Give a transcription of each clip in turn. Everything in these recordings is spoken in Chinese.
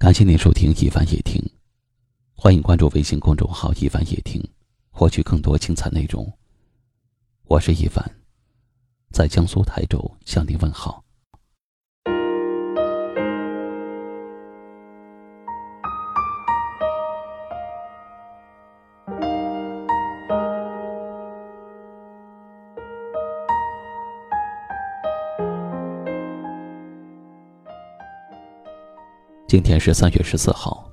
感谢您收听一凡夜听，欢迎关注微信公众号“一凡夜听”，获取更多精彩内容。我是一凡，在江苏台州向您问好。今天是三月十四号，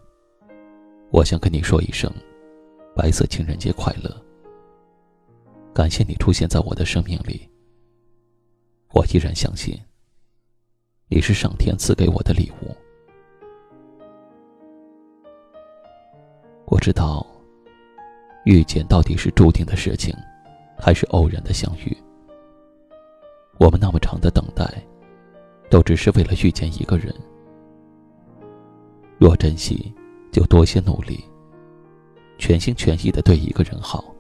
我想跟你说一声白色情人节快乐。感谢你出现在我的生命里，我依然相信你是上天赐给我的礼物。我知道遇见到底是注定的事情，还是偶然的相遇。我们那么长的等待，都只是为了遇见一个人。若珍惜，就多些努力，全心全意的对一个人好，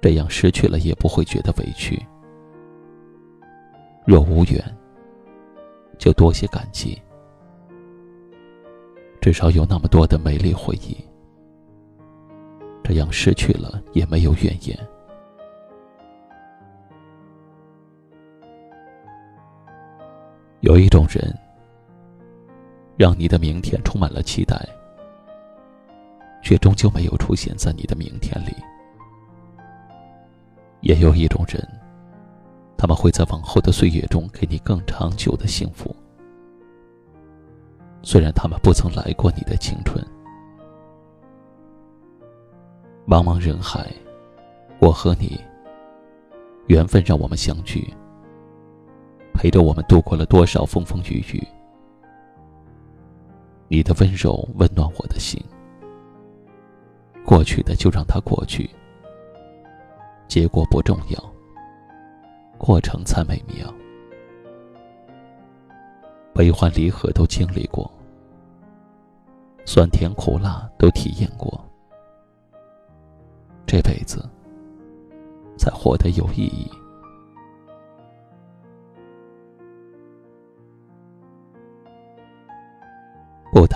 这样失去了也不会觉得委屈。若无缘，就多些感激，至少有那么多的美丽回忆，这样失去了也没有怨言。有一种人。让你的明天充满了期待，却终究没有出现在你的明天里。也有一种人，他们会在往后的岁月中给你更长久的幸福。虽然他们不曾来过你的青春。茫茫人海，我和你，缘分让我们相聚，陪着我们度过了多少风风雨雨。你的温柔温暖我的心，过去的就让它过去，结果不重要，过程才美妙。悲欢离合都经历过，酸甜苦辣都体验过，这辈子才活得有意义。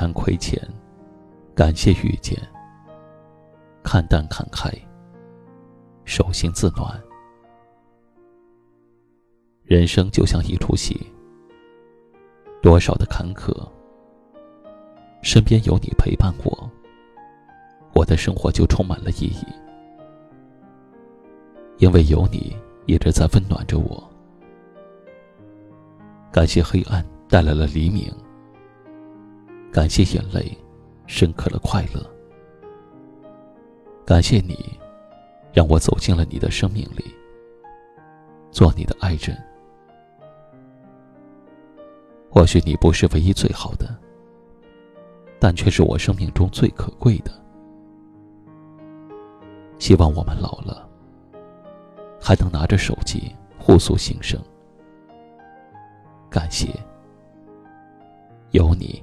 谈亏欠，感谢遇见。看淡看开，手心自暖。人生就像一出戏，多少的坎坷，身边有你陪伴我，我的生活就充满了意义。因为有你一直在温暖着我。感谢黑暗带来了黎明。感谢眼泪，深刻了快乐。感谢你，让我走进了你的生命里，做你的爱人。或许你不是唯一最好的，但却是我生命中最可贵的。希望我们老了，还能拿着手机互诉心声。感谢有你。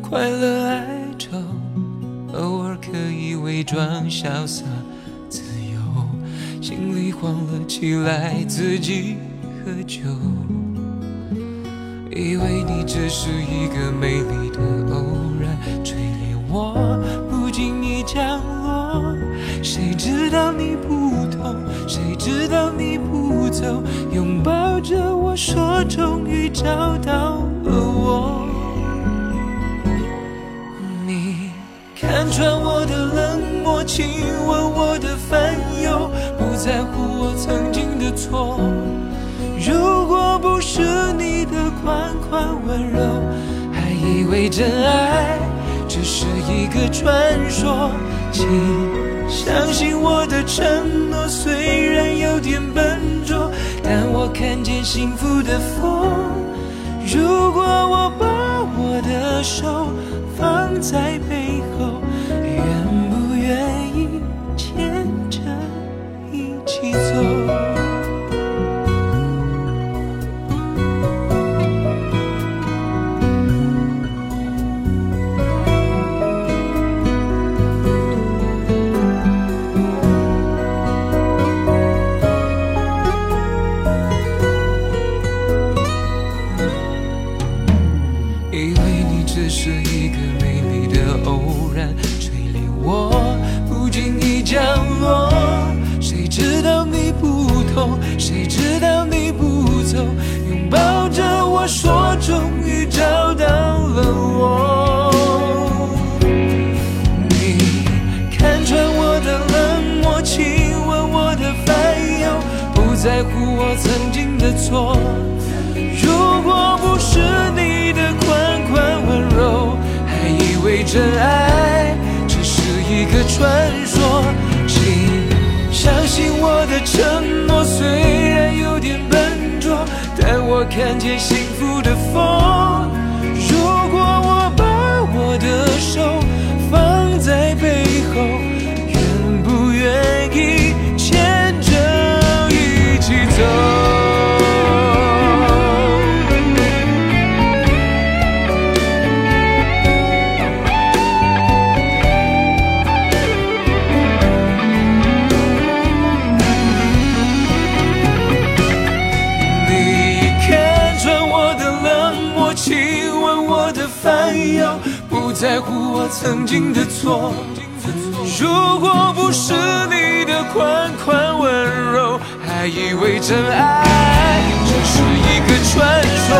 快乐哀愁，偶尔可以伪装潇洒自由，心里慌了起来，自己喝酒。以为你只是一个美丽的偶然，垂怜我不经意降落。谁知道你不痛，谁知道你不走，拥抱着我说终于找到看穿我的冷漠，亲吻我的烦忧，不在乎我曾经的错。如果不是你的款款温柔，还以为真爱只是一个传说。请相信我的承诺，虽然有点笨拙，但我看见幸福的风。如果我把我的手放在背后，降落。谁知道你不痛，谁知道你不走，拥抱着我说终于找到了我。你看穿我的冷漠，亲吻我的烦忧，不在乎我曾经的错。如果不是你的款款温柔，还以为真爱只是一个传说。相信我的承诺，虽然有点笨拙，但我看见幸福的风。在乎我曾经的错。如果不是你的款款温柔，还以为真爱只是一个传说。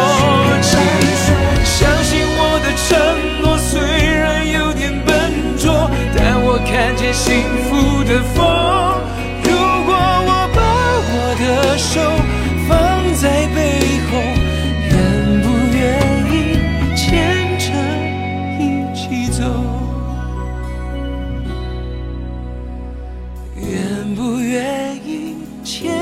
相信我的承诺，千